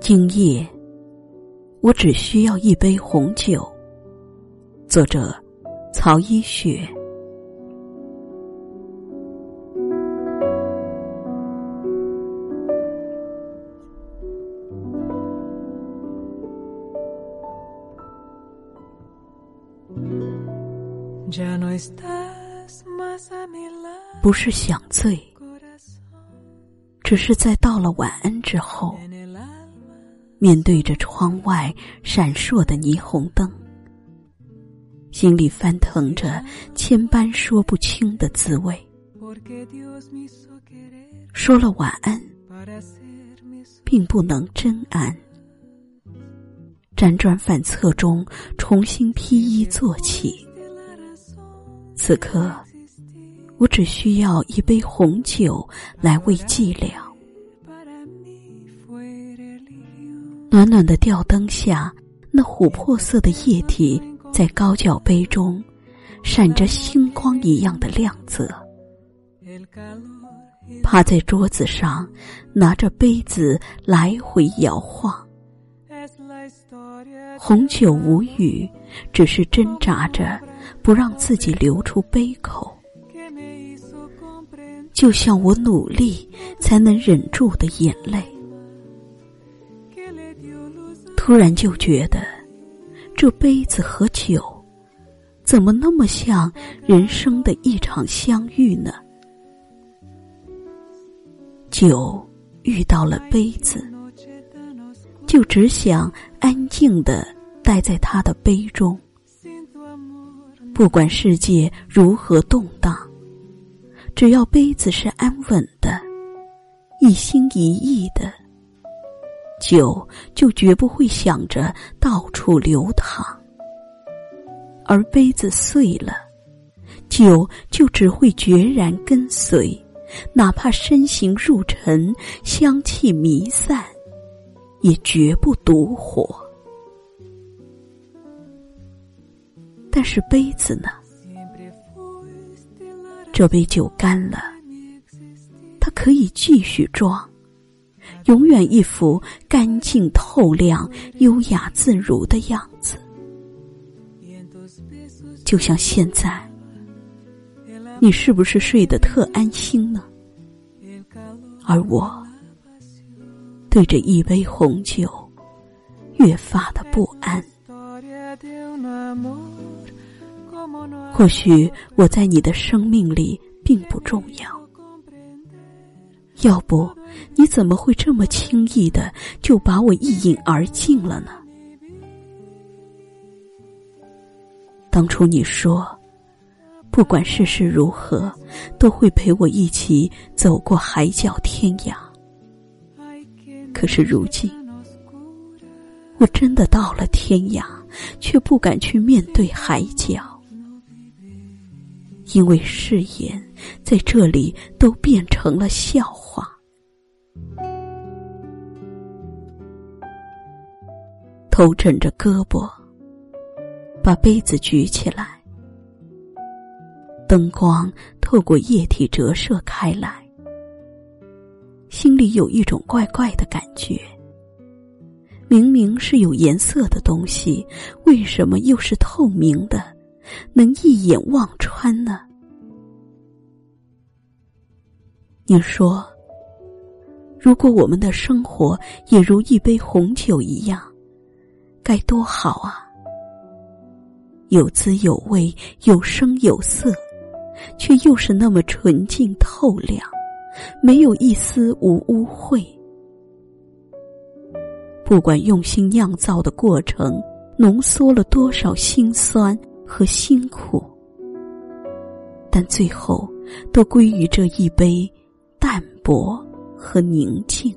今夜，我只需要一杯红酒。作者：曹一雪。不是想醉，只是在道了晚安之后，面对着窗外闪烁的霓虹灯，心里翻腾着千般说不清的滋味。说了晚安，并不能真安。辗转反侧中，重新披衣坐起。此刻，我只需要一杯红酒来慰寂寥。暖暖的吊灯下，那琥珀色的液体在高脚杯中闪着星光一样的亮泽。趴在桌子上，拿着杯子来回摇晃。红酒无语，只是挣扎着。不让自己流出杯口，就像我努力才能忍住的眼泪。突然就觉得，这杯子和酒，怎么那么像人生的一场相遇呢？酒遇到了杯子，就只想安静的待在他的杯中。不管世界如何动荡，只要杯子是安稳的、一心一意的，酒就绝不会想着到处流淌；而杯子碎了，酒就只会决然跟随，哪怕身形入尘、香气弥散，也绝不独活。但是杯子呢？这杯酒干了，它可以继续装，永远一副干净透亮、优雅自如的样子。就像现在，你是不是睡得特安心呢？而我对着一杯红酒，越发的不安。或许我在你的生命里并不重要，要不你怎么会这么轻易的就把我一饮而尽了呢？当初你说，不管世事如何，都会陪我一起走过海角天涯。可是如今，我真的到了天涯，却不敢去面对海角。因为誓言在这里都变成了笑话。头枕着胳膊，把杯子举起来，灯光透过液体折射开来，心里有一种怪怪的感觉。明明是有颜色的东西，为什么又是透明的？能一眼望穿呢？你说，如果我们的生活也如一杯红酒一样，该多好啊！有滋有味，有声有色，却又是那么纯净透亮，没有一丝无污秽。不管用心酿造的过程浓缩了多少辛酸。和辛苦，但最后都归于这一杯淡泊和宁静。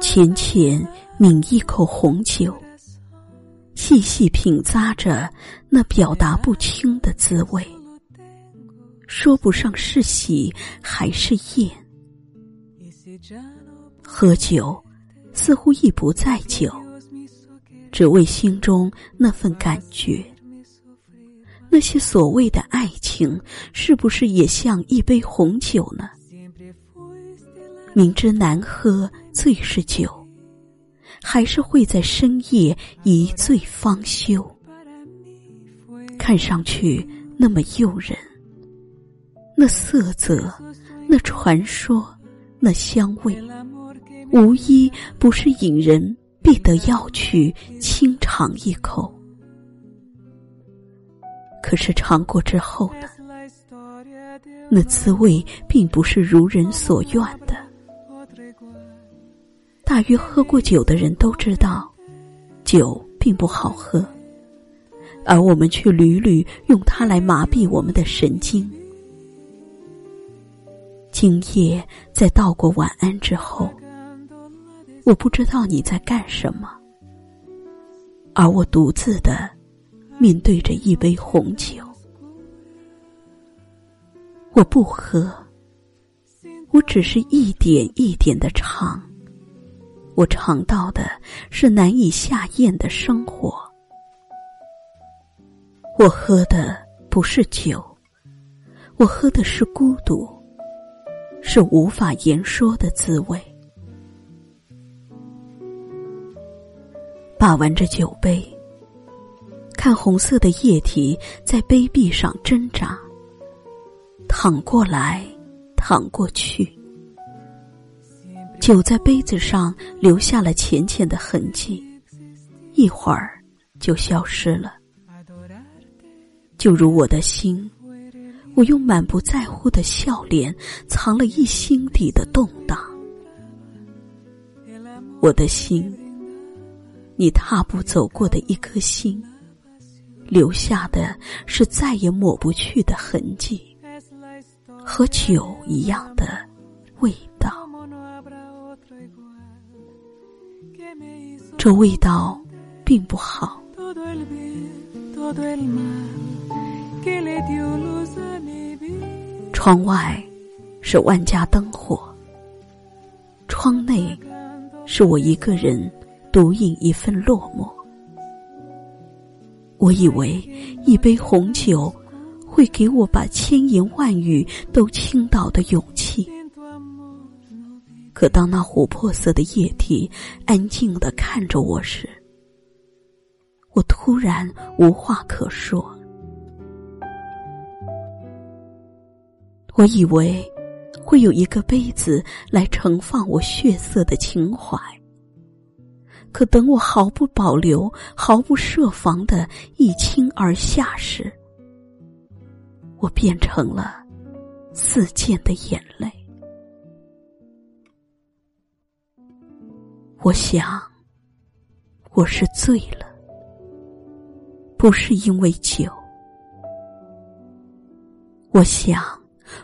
浅浅抿一口红酒，细细品咂着那表达不清的滋味，说不上是喜还是厌。喝酒似乎亦不在酒，只为心中那份感觉。那些所谓的爱情，是不是也像一杯红酒呢？明知难喝最是酒，还是会在深夜一醉方休。看上去那么诱人，那色泽，那传说，那香味，无一不是引人必得要去轻尝一口。可是尝过之后呢？那滋味并不是如人所愿的。大约喝过酒的人都知道，酒并不好喝，而我们却屡屡用它来麻痹我们的神经。今夜在道过晚安之后，我不知道你在干什么，而我独自的面对着一杯红酒，我不喝，我只是一点一点的尝。我尝到的是难以下咽的生活，我喝的不是酒，我喝的是孤独，是无法言说的滋味。把玩着酒杯，看红色的液体在杯壁上挣扎，淌过来，淌过去。酒在杯子上留下了浅浅的痕迹，一会儿就消失了。就如我的心，我用满不在乎的笑脸藏了一心底的动荡。我的心，你踏步走过的一颗心，留下的是再也抹不去的痕迹，和酒一样的味道。这味道并不好。窗外是万家灯火，窗内是我一个人独饮一份落寞。我以为一杯红酒会给我把千言万语都倾倒的勇气。可当那琥珀色的液体安静的看着我时，我突然无话可说。我以为会有一个杯子来盛放我血色的情怀，可等我毫不保留、毫不设防的一倾而下时，我变成了四溅的眼泪。我想，我是醉了，不是因为酒。我想，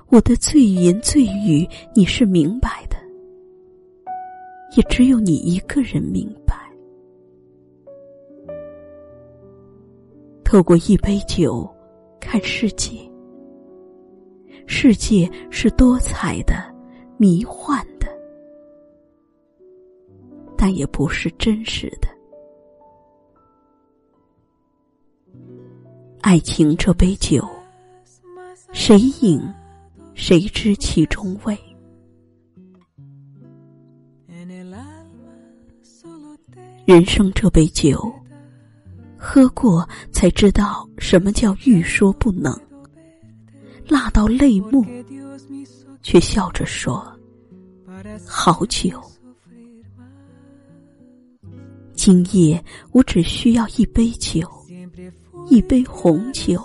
我的醉言醉语你是明白的，也只有你一个人明白。透过一杯酒看世界，世界是多彩的，迷幻的。但也不是真实的。爱情这杯酒，谁饮，谁知其中味。人生这杯酒，喝过才知道什么叫欲说不能，辣到泪目，却笑着说：“好酒。”今夜我只需要一杯酒，一杯红酒，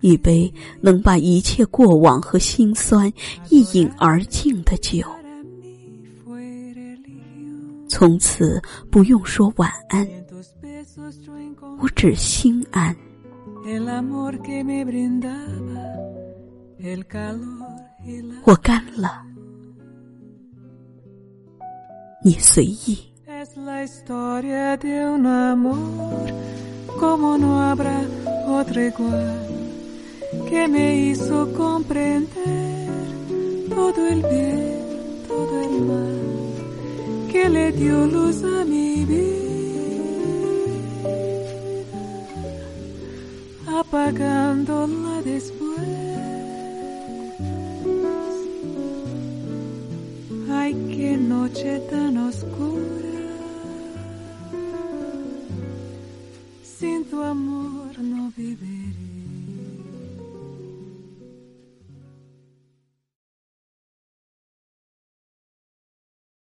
一杯能把一切过往和心酸一饮而尽的酒。从此不用说晚安，我只心安。我干了，你随意。Apagándola después. Ay, qué noche tan oscura, sin tu amor.